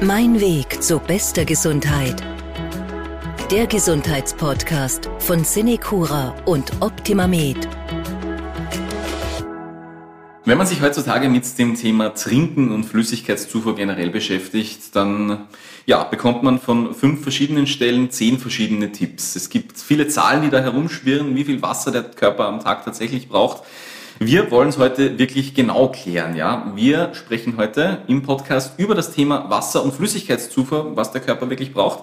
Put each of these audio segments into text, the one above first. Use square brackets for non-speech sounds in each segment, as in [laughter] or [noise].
Mein Weg zu bester Gesundheit. Der Gesundheitspodcast von Cinecura und OptimaMed. Wenn man sich heutzutage mit dem Thema Trinken und Flüssigkeitszufuhr generell beschäftigt, dann ja, bekommt man von fünf verschiedenen Stellen zehn verschiedene Tipps. Es gibt viele Zahlen, die da herumschwirren, wie viel Wasser der Körper am Tag tatsächlich braucht. Wir wollen es heute wirklich genau klären, ja. Wir sprechen heute im Podcast über das Thema Wasser- und Flüssigkeitszufuhr, was der Körper wirklich braucht.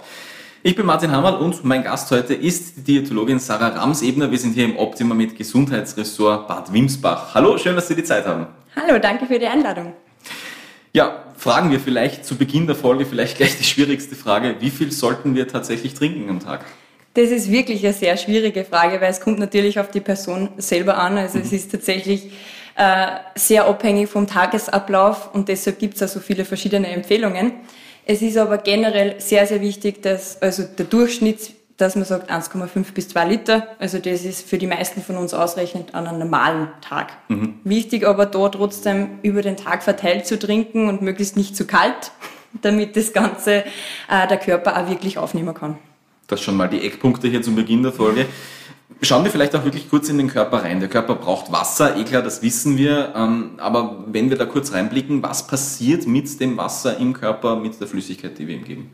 Ich bin Martin Hammerl und mein Gast heute ist die Diätologin Sarah Ramsebner. Wir sind hier im Optima mit Gesundheitsressort Bad Wimsbach. Hallo, schön, dass Sie die Zeit haben. Hallo, danke für die Einladung. Ja, fragen wir vielleicht zu Beginn der Folge vielleicht gleich die schwierigste Frage. Wie viel sollten wir tatsächlich trinken am Tag? Das ist wirklich eine sehr schwierige Frage, weil es kommt natürlich auf die Person selber an. Also mhm. es ist tatsächlich äh, sehr abhängig vom Tagesablauf und deshalb gibt es auch so viele verschiedene Empfehlungen. Es ist aber generell sehr, sehr wichtig, dass also der Durchschnitt, dass man sagt 1,5 bis 2 Liter, also das ist für die meisten von uns ausreichend an einem normalen Tag. Mhm. Wichtig aber da trotzdem über den Tag verteilt zu trinken und möglichst nicht zu kalt, [laughs] damit das Ganze äh, der Körper auch wirklich aufnehmen kann. Das schon mal die Eckpunkte hier zum Beginn der Folge. Schauen wir vielleicht auch wirklich kurz in den Körper rein. Der Körper braucht Wasser, eh klar, das wissen wir. Ähm, aber wenn wir da kurz reinblicken, was passiert mit dem Wasser im Körper, mit der Flüssigkeit, die wir ihm geben?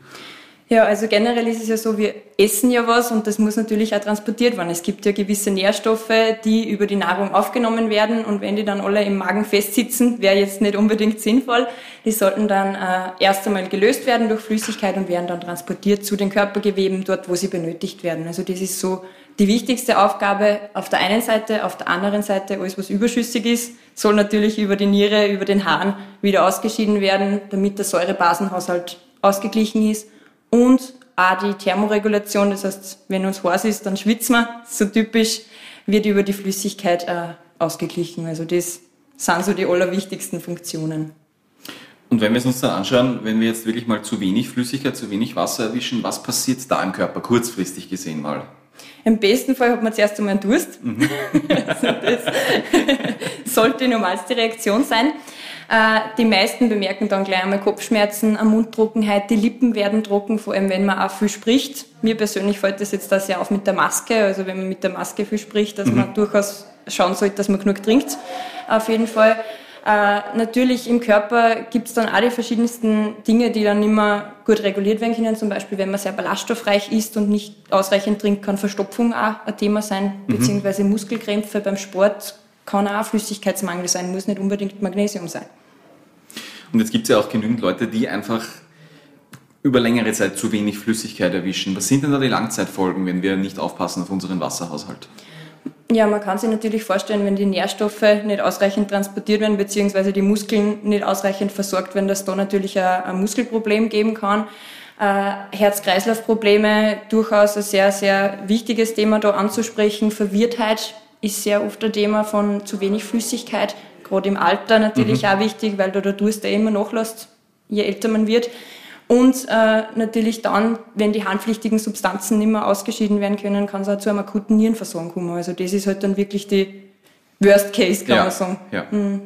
Ja, also generell ist es ja so, wir essen ja was und das muss natürlich auch transportiert werden. Es gibt ja gewisse Nährstoffe, die über die Nahrung aufgenommen werden und wenn die dann alle im Magen festsitzen, wäre jetzt nicht unbedingt sinnvoll. Die sollten dann äh, erst einmal gelöst werden durch Flüssigkeit und werden dann transportiert zu den Körpergeweben, dort wo sie benötigt werden. Also das ist so die wichtigste Aufgabe auf der einen Seite, auf der anderen Seite alles, was überschüssig ist, soll natürlich über die Niere, über den Hahn wieder ausgeschieden werden, damit der Säurebasenhaushalt ausgeglichen ist und auch die Thermoregulation, das heißt, wenn uns heiß ist, dann schwitzen wir, so typisch, wird über die Flüssigkeit äh, ausgeglichen. Also das sind so die allerwichtigsten Funktionen. Und wenn wir es uns dann anschauen, wenn wir jetzt wirklich mal zu wenig Flüssigkeit, zu wenig Wasser erwischen, was passiert da im Körper, kurzfristig gesehen mal? Im besten Fall hat man zuerst einmal einen Durst. Mhm. [laughs] also das [laughs] sollte die normalste Reaktion sein. Äh, die meisten bemerken dann gleich einmal Kopfschmerzen, eine Mundtrockenheit, die Lippen werden trocken, vor allem wenn man auch viel spricht. Mir persönlich fällt das jetzt da sehr auf mit der Maske, also wenn man mit der Maske viel spricht, dass mhm. man durchaus schauen sollte, dass man genug trinkt, auf jeden Fall. Äh, natürlich im Körper gibt es dann auch die verschiedensten Dinge, die dann mehr gut reguliert werden können. Zum Beispiel, wenn man sehr ballaststoffreich isst und nicht ausreichend trinkt, kann Verstopfung auch ein Thema sein, mhm. beziehungsweise Muskelkrämpfe beim Sport kann auch Flüssigkeitsmangel sein, muss nicht unbedingt Magnesium sein. Und jetzt gibt es ja auch genügend Leute, die einfach über längere Zeit zu wenig Flüssigkeit erwischen. Was sind denn da die Langzeitfolgen, wenn wir nicht aufpassen auf unseren Wasserhaushalt? Ja, man kann sich natürlich vorstellen, wenn die Nährstoffe nicht ausreichend transportiert werden, beziehungsweise die Muskeln nicht ausreichend versorgt werden, dass da natürlich ein, ein Muskelproblem geben kann. Äh, Herz-Kreislauf-Probleme, durchaus ein sehr, sehr wichtiges Thema da anzusprechen. Verwirrtheit ist sehr oft ein Thema von zu wenig Flüssigkeit gerade im Alter natürlich mhm. auch wichtig, weil da der Durst eh immer nachlässt, je älter man wird. Und äh, natürlich dann, wenn die handpflichtigen Substanzen nicht mehr ausgeschieden werden können, kann es auch zu einem akuten Nierenversorgung kommen. Also das ist halt dann wirklich die Worst Case, kann ja, man sagen. Ja. Mhm.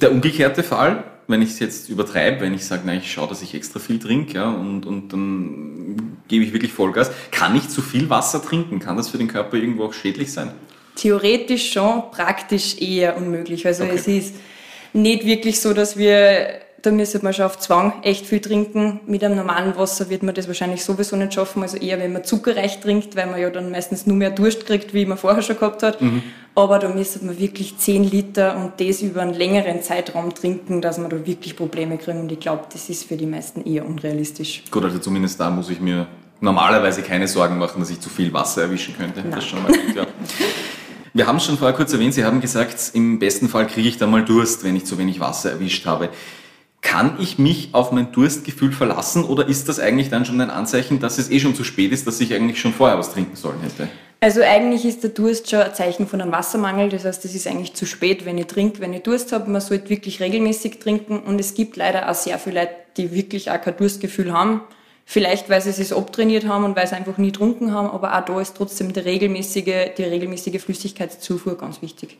Der umgekehrte Fall, wenn ich es jetzt übertreibe, wenn ich sage, ich schaue, dass ich extra viel trinke ja, und, und dann gebe ich wirklich Vollgas, kann ich zu viel Wasser trinken? Kann das für den Körper irgendwo auch schädlich sein? Theoretisch schon, praktisch eher unmöglich. Also okay. es ist nicht wirklich so, dass wir, da müsste man schon auf Zwang echt viel trinken. Mit einem normalen Wasser wird man das wahrscheinlich sowieso nicht schaffen. Also eher, wenn man zuckerreich trinkt, weil man ja dann meistens nur mehr Durst kriegt, wie man vorher schon gehabt hat. Mhm. Aber da müsste man wirklich 10 Liter und das über einen längeren Zeitraum trinken, dass man da wirklich Probleme kriegt. Und ich glaube, das ist für die meisten eher unrealistisch. Gut, also zumindest da muss ich mir normalerweise keine Sorgen machen, dass ich zu viel Wasser erwischen könnte. Nein. Das schon mal gut, ja. [laughs] Wir haben es schon vorher kurz erwähnt, Sie haben gesagt, im besten Fall kriege ich da mal Durst, wenn ich zu wenig Wasser erwischt habe. Kann ich mich auf mein Durstgefühl verlassen oder ist das eigentlich dann schon ein Anzeichen, dass es eh schon zu spät ist, dass ich eigentlich schon vorher was trinken sollen hätte? Also eigentlich ist der Durst schon ein Zeichen von einem Wassermangel. Das heißt, es ist eigentlich zu spät, wenn ich trinke, wenn ich Durst habe. Man sollte wirklich regelmäßig trinken und es gibt leider auch sehr viele Leute, die wirklich auch kein Durstgefühl haben. Vielleicht, weil sie es abtrainiert haben und weil sie einfach nie getrunken haben, aber auch da ist trotzdem die regelmäßige, die regelmäßige Flüssigkeitszufuhr ganz wichtig.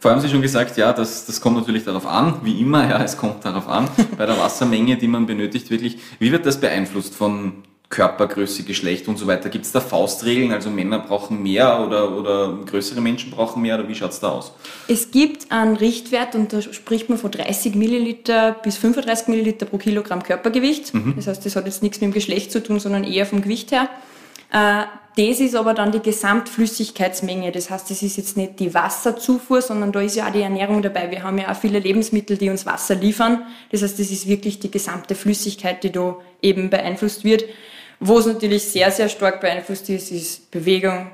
Vorher haben Sie schon gesagt, ja, das, das kommt natürlich darauf an, wie immer, ja, es kommt darauf an, bei der [laughs] Wassermenge, die man benötigt, wirklich. Wie wird das beeinflusst von Körpergröße, Geschlecht und so weiter? Gibt es da Faustregeln, also Männer brauchen mehr oder, oder größere Menschen brauchen mehr oder wie schaut es da aus? Es gibt einen Richtwert und da spricht man von 30 Milliliter bis 35 Milliliter pro Kilogramm Körpergewicht. Mhm. Das heißt, das hat jetzt nichts mit dem Geschlecht zu tun, sondern eher vom Gewicht her. Äh, das ist aber dann die Gesamtflüssigkeitsmenge. Das heißt, das ist jetzt nicht die Wasserzufuhr, sondern da ist ja auch die Ernährung dabei. Wir haben ja auch viele Lebensmittel, die uns Wasser liefern. Das heißt, das ist wirklich die gesamte Flüssigkeit, die da eben beeinflusst wird. Wo es natürlich sehr, sehr stark beeinflusst ist, ist Bewegung,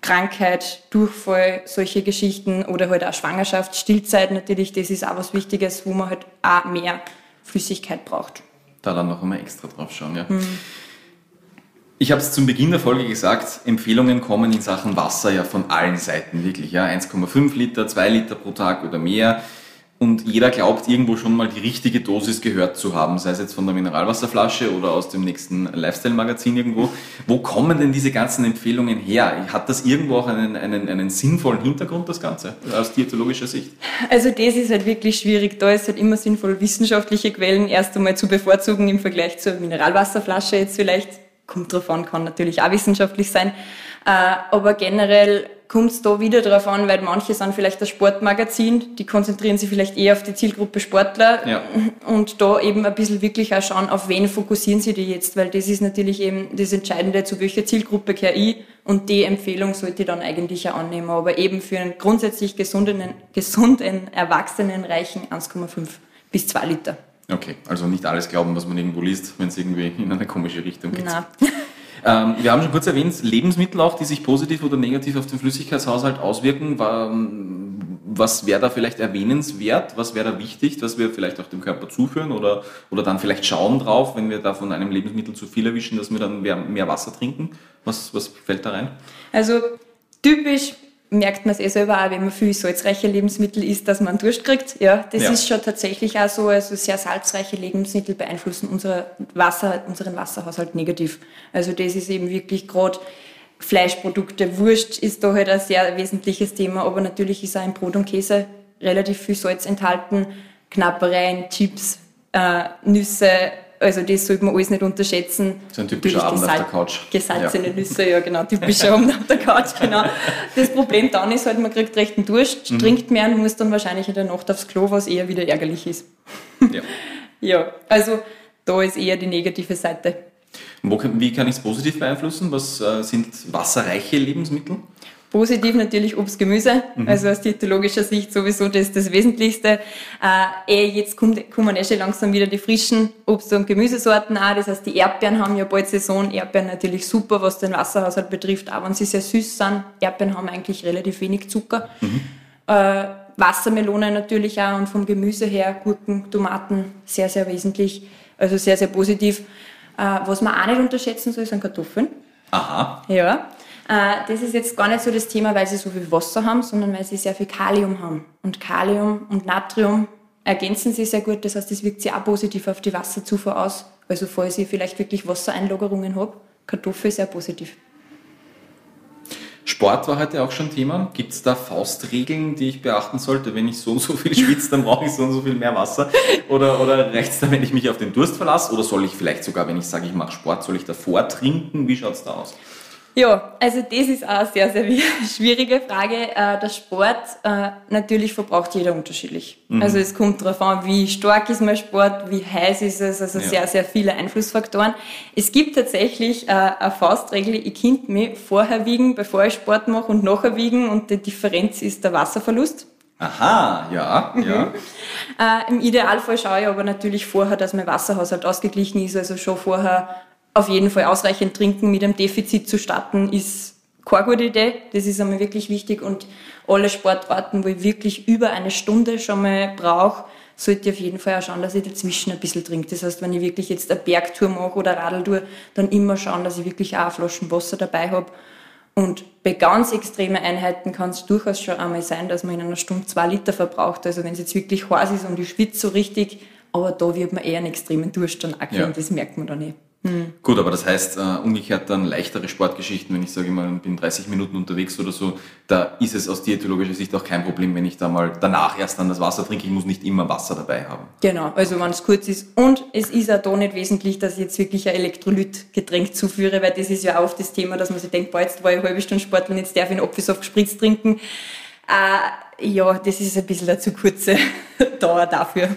Krankheit, Durchfall, solche Geschichten oder halt auch Schwangerschaft, Stillzeit natürlich. Das ist auch was Wichtiges, wo man halt auch mehr Flüssigkeit braucht. Da dann noch einmal extra drauf schauen, ja. Hm. Ich habe es zum Beginn der Folge gesagt, Empfehlungen kommen in Sachen Wasser ja von allen Seiten wirklich. Ja, 1,5 Liter, 2 Liter pro Tag oder mehr. Und jeder glaubt irgendwo schon mal die richtige Dosis gehört zu haben, sei es jetzt von der Mineralwasserflasche oder aus dem nächsten Lifestyle-Magazin irgendwo. Wo kommen denn diese ganzen Empfehlungen her? Hat das irgendwo auch einen, einen, einen sinnvollen Hintergrund, das Ganze, aus diätologischer Sicht? Also das ist halt wirklich schwierig. Da ist halt immer sinnvoll, wissenschaftliche Quellen erst einmal zu bevorzugen im Vergleich zur Mineralwasserflasche jetzt vielleicht kommt drauf an, kann natürlich auch wissenschaftlich sein. Äh, aber generell kommt es da wieder drauf an, weil manche sind vielleicht das Sportmagazin, die konzentrieren sich vielleicht eher auf die Zielgruppe Sportler ja. und da eben ein bisschen wirklich auch schauen, auf wen fokussieren sie die jetzt, weil das ist natürlich eben das Entscheidende, zu welcher Zielgruppe gehöre ich und die Empfehlung sollte ich dann eigentlich auch annehmen, aber eben für einen grundsätzlich gesunden, gesunden Erwachsenen reichen 1,5 bis 2 Liter. Okay, also nicht alles glauben, was man irgendwo liest, wenn es irgendwie in eine komische Richtung geht. [laughs] Ähm, wir haben schon kurz erwähnt, Lebensmittel auch, die sich positiv oder negativ auf den Flüssigkeitshaushalt auswirken. Was wäre da vielleicht erwähnenswert? Was wäre da wichtig, dass wir vielleicht auch dem Körper zuführen oder, oder dann vielleicht schauen drauf, wenn wir da von einem Lebensmittel zu viel erwischen, dass wir dann mehr, mehr Wasser trinken? Was, was fällt da rein? Also typisch merkt man es eh selber auch, wenn man viel salzreiche Lebensmittel isst, dass man Durst kriegt. Ja, das ja. ist schon tatsächlich auch so. Also sehr salzreiche Lebensmittel beeinflussen unser Wasser, unseren Wasserhaushalt negativ. Also das ist eben wirklich gerade Fleischprodukte, Wurst ist da halt ein sehr wesentliches Thema, aber natürlich ist auch im Brot und Käse relativ viel Salz enthalten. Knappereien, Chips, äh, Nüsse, also das sollte man alles nicht unterschätzen. So ein typischer Abend auf der Couch. Gesalzene ja. Nüsse, ja genau, [laughs] typischer Abend auf der Couch, genau. Das Problem dann ist halt, man kriegt recht einen Durst, mhm. trinkt mehr und muss dann wahrscheinlich in der Nacht aufs Klo, was eher wieder ärgerlich ist. Ja. [laughs] ja, also da ist eher die negative Seite. Wo, wie kann ich es positiv beeinflussen? Was äh, sind wasserreiche Lebensmittel? Positiv natürlich Obst, Gemüse, mhm. also aus diätologischer Sicht sowieso das, das Wesentlichste. Äh, eh, jetzt kommt, kommen eh schon langsam wieder die frischen Obst- und Gemüsesorten an. Das heißt, die Erdbeeren haben ja bald Saison. Erdbeeren natürlich super, was den Wasserhaushalt betrifft, auch wenn sie sehr süß sind. Erdbeeren haben eigentlich relativ wenig Zucker. Mhm. Äh, Wassermelone natürlich auch und vom Gemüse her Gurken, Tomaten sehr, sehr wesentlich. Also sehr, sehr positiv. Äh, was man auch nicht unterschätzen soll, sind Kartoffeln. Aha. Ja. Äh, das ist jetzt gar nicht so das Thema, weil sie so viel Wasser haben, sondern weil sie sehr viel Kalium haben. Und Kalium und Natrium ergänzen sie sehr gut. Das heißt, das wirkt sich auch positiv auf die Wasserzufuhr aus. Also falls ich vielleicht wirklich Wassereinlagerungen habe, Kartoffel sehr positiv. Sport war heute auch schon Thema. Gibt es da Faustregeln, die ich beachten sollte? Wenn ich so und so viel schwitze, dann brauche ich so und so viel mehr Wasser? Oder, oder reicht es da, wenn ich mich auf den Durst verlasse? Oder soll ich vielleicht sogar, wenn ich sage, ich mache Sport, soll ich davor trinken? Wie schaut es da aus? Ja, also das ist auch eine sehr, sehr [laughs] schwierige Frage. Äh, der Sport, äh, natürlich verbraucht jeder unterschiedlich. Mhm. Also es kommt darauf an, wie stark ist mein Sport, wie heiß ist es, also ja. sehr, sehr viele Einflussfaktoren. Es gibt tatsächlich äh, eine Faustregel, ich könnte mich vorher wiegen, bevor ich Sport mache und nachher wiegen und die Differenz ist der Wasserverlust. Aha, ja, mhm. ja. Äh, Im Idealfall schaue ich aber natürlich vorher, dass mein Wasserhaushalt ausgeglichen ist, also schon vorher auf jeden Fall ausreichend trinken mit einem Defizit zu starten, ist keine gute Idee. Das ist einmal wirklich wichtig und alle Sportarten, wo ich wirklich über eine Stunde schon mal brauche, sollte ich auf jeden Fall auch schauen, dass ich dazwischen ein bisschen trinke. Das heißt, wenn ich wirklich jetzt eine Bergtour mache oder Radeltour, dann immer schauen, dass ich wirklich auch Flaschen Wasser dabei habe. Und bei ganz extremen Einheiten kann es durchaus schon einmal sein, dass man in einer Stunde zwei Liter verbraucht. Also wenn es jetzt wirklich heiß ist und ich schwitze so richtig, aber da wird man eher einen extremen Durst dann kriegen, ja. das merkt man dann nicht. Hm. Gut, aber das heißt äh, umgekehrt dann leichtere Sportgeschichten, wenn ich sage immer, bin 30 Minuten unterwegs oder so, da ist es aus diätologischer Sicht auch kein Problem, wenn ich da mal danach erst dann das Wasser trinke. Ich muss nicht immer Wasser dabei haben. Genau, also wenn es kurz ist. Und es ist auch da nicht wesentlich, dass ich jetzt wirklich ein Elektrolytgetränk zuführe, weil das ist ja oft das Thema, dass man sich denkt, boah, jetzt war ich eine halbe Stunde Sportler und jetzt darf ich einen Apfelsaft gespritzt trinken. Äh, ja, das ist ein bisschen eine zu kurze [laughs] Dauer dafür.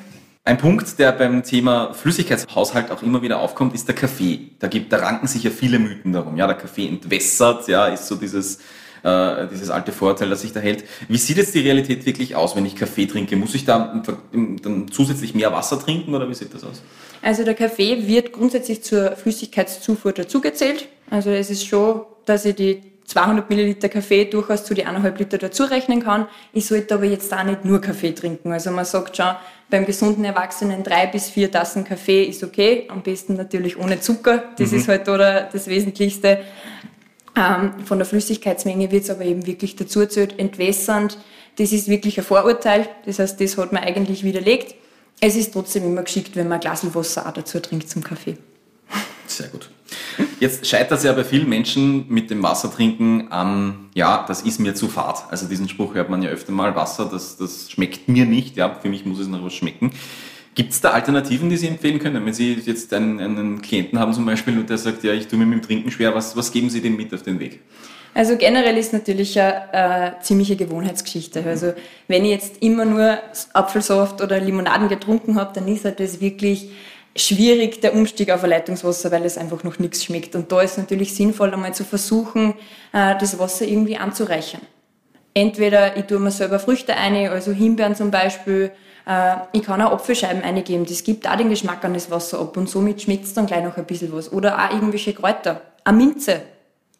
Ein Punkt, der beim Thema Flüssigkeitshaushalt auch immer wieder aufkommt, ist der Kaffee. Da, gibt, da ranken sich ja viele Mythen darum. Ja, der Kaffee entwässert, ja, ist so dieses, äh, dieses alte Vorurteil, das sich da hält. Wie sieht jetzt die Realität wirklich aus, wenn ich Kaffee trinke? Muss ich da dann zusätzlich mehr Wasser trinken oder wie sieht das aus? Also der Kaffee wird grundsätzlich zur Flüssigkeitszufuhr dazugezählt. Also es ist schon, dass ich die 200 Milliliter Kaffee durchaus zu die 1,5 Liter dazu rechnen kann. Ich sollte aber jetzt auch nicht nur Kaffee trinken. Also man sagt schon, beim gesunden Erwachsenen drei bis vier Tassen Kaffee ist okay. Am besten natürlich ohne Zucker. Das mhm. ist halt oder das Wesentlichste. Ähm, von der Flüssigkeitsmenge wird es aber eben wirklich dazu erzählt, entwässernd. Das ist wirklich ein Vorurteil. Das heißt, das hat man eigentlich widerlegt. Es ist trotzdem immer geschickt, wenn man ein Glas Wasser auch dazu trinkt zum Kaffee. Sehr gut. Jetzt scheitert es ja bei vielen Menschen mit dem Wassertrinken an, ja, das ist mir zu fad. Also diesen Spruch hört man ja öfter mal, Wasser, das, das schmeckt mir nicht, ja, für mich muss es noch was schmecken. Gibt es da Alternativen, die Sie empfehlen können? Wenn Sie jetzt einen, einen Klienten haben zum Beispiel und der sagt, ja, ich tue mir mit dem Trinken schwer, was, was geben Sie dem mit auf den Weg? Also generell ist natürlich eine äh, ziemliche Gewohnheitsgeschichte. Also wenn ich jetzt immer nur Apfelsaft oder Limonaden getrunken habe, dann ist halt das wirklich schwierig, der Umstieg auf ein Leitungswasser, weil es einfach noch nichts schmeckt. Und da ist natürlich sinnvoll, einmal zu versuchen, äh, das Wasser irgendwie anzureichern. Entweder ich tue mir selber Früchte ein, also Himbeeren zum Beispiel, äh, ich kann auch Apfelscheiben eingeben, das gibt auch den Geschmack an das Wasser ab und somit schmeckt es dann gleich noch ein bisschen was. Oder auch irgendwelche Kräuter. Eine Minze.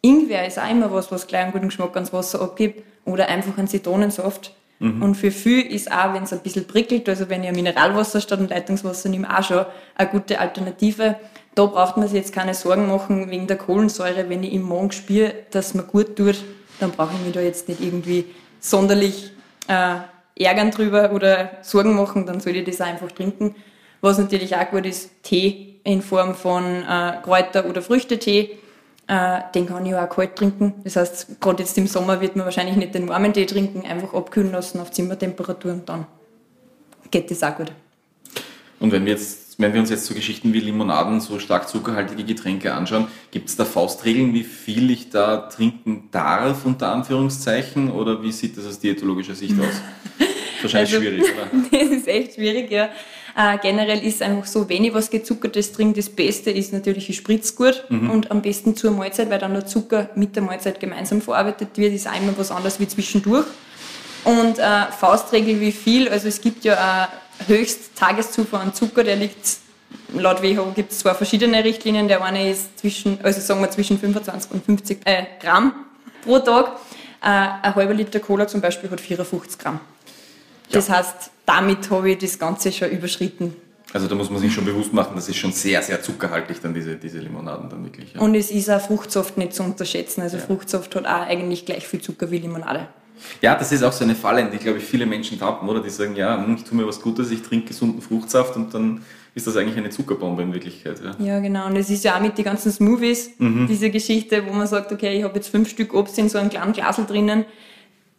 Ingwer ist auch immer was, was gleich einen guten Geschmack ans Wasser abgibt. Oder einfach ein Zitronensaft. Mhm. Und für viel ist auch, wenn es ein bisschen prickelt, also wenn ein Mineralwasser statt ein Leitungswasser nehme, auch schon eine gute Alternative. Da braucht man sich jetzt keine Sorgen machen wegen der Kohlensäure. Wenn ich im Magen spüre, dass mir gut tut, dann brauche ich mich da jetzt nicht irgendwie sonderlich äh, ärgern drüber oder Sorgen machen, dann soll ich das einfach trinken. Was natürlich auch gut ist, Tee in Form von äh, Kräuter- oder Früchtetee äh, den kann ich auch kalt trinken. Das heißt, gerade jetzt im Sommer wird man wahrscheinlich nicht den warmen Tee trinken, einfach abkühlen lassen auf Zimmertemperatur und dann geht das auch gut. Und wenn wir jetzt, wenn wir uns jetzt so Geschichten wie Limonaden, so stark zuckerhaltige Getränke anschauen, gibt es da Faustregeln, wie viel ich da trinken darf, unter Anführungszeichen, oder wie sieht das aus diätologischer Sicht aus? [laughs] Wahrscheinlich also, schwierig, oder? [laughs] das ist echt schwierig, ja. Äh, generell ist einfach so, wenn ich was Gezuckertes trinke, das Beste ist natürlich, ich spritze gut mhm. und am besten zur Mahlzeit, weil dann der Zucker mit der Mahlzeit gemeinsam verarbeitet wird, ist einmal was anderes wie zwischendurch. Und äh, Faustregel wie viel, also es gibt ja äh, höchst Tageszufuhr an Zucker, der liegt laut WHO gibt es zwei verschiedene Richtlinien. Der eine ist zwischen, also sagen wir zwischen 25 und 50 äh, Gramm pro Tag. Äh, ein halber Liter Cola zum Beispiel hat 54 Gramm. Das heißt, damit habe ich das Ganze schon überschritten. Also da muss man sich schon bewusst machen, das ist schon sehr, sehr zuckerhaltig dann diese, diese Limonaden dann wirklich. Ja. Und es ist auch Fruchtsaft nicht zu unterschätzen. Also ja. Fruchtsaft hat auch eigentlich gleich viel Zucker wie Limonade. Ja, das ist auch so eine Falle, die, glaube ich, viele Menschen tappen, oder? Die sagen, ja, hm, ich tue mir was Gutes, ich trinke gesunden Fruchtsaft und dann ist das eigentlich eine Zuckerbombe in Wirklichkeit. Ja, ja genau. Und es ist ja auch mit den ganzen Smoothies, mhm. diese Geschichte, wo man sagt, okay, ich habe jetzt fünf Stück Obst in so einem kleinen Glasel drinnen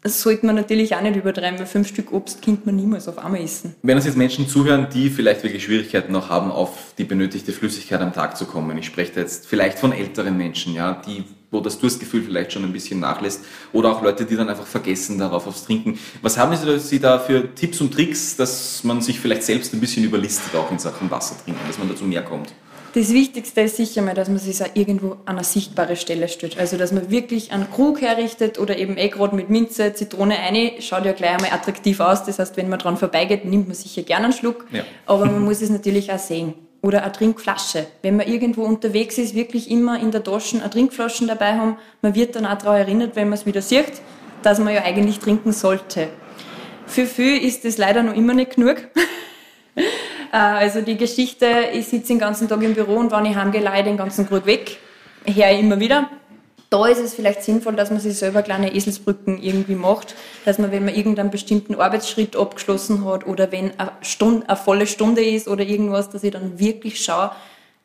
das sollte man natürlich auch nicht übertreiben, weil fünf Stück Obst könnte man niemals auf einmal essen. Wenn uns jetzt Menschen zuhören, die vielleicht wirklich Schwierigkeiten noch haben, auf die benötigte Flüssigkeit am Tag zu kommen. Ich spreche da jetzt vielleicht von älteren Menschen, ja, die, wo das Durstgefühl vielleicht schon ein bisschen nachlässt. Oder auch Leute, die dann einfach vergessen darauf aufs Trinken. Was haben Sie da für Tipps und Tricks, dass man sich vielleicht selbst ein bisschen überlistet, auch in Sachen Wasser trinken, dass man dazu mehr kommt? Das Wichtigste ist sicher mal, dass man sich auch irgendwo an eine sichtbare Stelle stellt. Also, dass man wirklich einen Krug herrichtet oder eben eh gerade mit Minze, Zitrone eine, schaut ja gleich einmal attraktiv aus. Das heißt, wenn man dran vorbeigeht, nimmt man sicher gerne einen Schluck. Ja. Aber man muss es natürlich auch sehen. Oder eine Trinkflasche. Wenn man irgendwo unterwegs ist, wirklich immer in der Tasche eine Trinkflasche dabei haben. Man wird dann auch daran erinnert, wenn man es wieder sieht, dass man ja eigentlich trinken sollte. Für viele ist das leider noch immer nicht genug. [laughs] Äh, also die Geschichte, ich sitze den ganzen Tag im Büro und wenn ich heimgehe, leihe den ganzen Krug weg, her immer wieder. Da ist es vielleicht sinnvoll, dass man sich selber kleine Eselsbrücken irgendwie macht, dass man, wenn man irgendeinen bestimmten Arbeitsschritt abgeschlossen hat oder wenn eine, Stunde, eine volle Stunde ist oder irgendwas, dass ich dann wirklich schaue,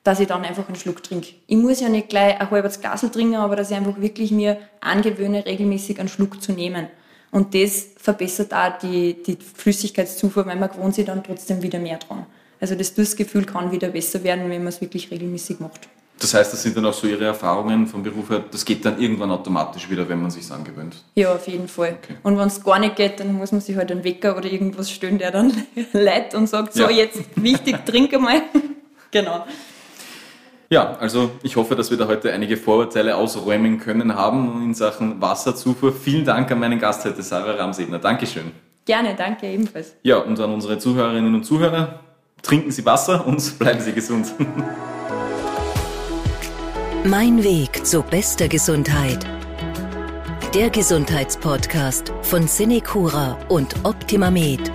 dass ich dann einfach einen Schluck trinke. Ich muss ja nicht gleich ein halbes Glas trinken, aber dass ich einfach wirklich mir angewöhne, regelmäßig einen Schluck zu nehmen. Und das verbessert auch die, die Flüssigkeitszufuhr, weil man gewohnt sich dann trotzdem wieder mehr dran. Also das Durstgefühl kann wieder besser werden, wenn man es wirklich regelmäßig macht. Das heißt, das sind dann auch so Ihre Erfahrungen vom Beruf her, das geht dann irgendwann automatisch wieder, wenn man sich angewöhnt. Ja, auf jeden Fall. Okay. Und wenn es gar nicht geht, dann muss man sich halt einen Wecker oder irgendwas stellen, der dann [laughs] leitet und sagt, so ja. jetzt wichtig, trinke mal. [laughs] genau. Ja, also ich hoffe, dass wir da heute einige Vorurteile ausräumen können haben in Sachen Wasserzufuhr. Vielen Dank an meinen Gast heute, Sarah Ramsedner. Dankeschön. Gerne, danke ebenfalls. Ja, und an unsere Zuhörerinnen und Zuhörer, trinken Sie Wasser und [laughs] bleiben Sie gesund. Mein Weg zu bester Gesundheit. Der Gesundheitspodcast von Cinecura und Optimamed.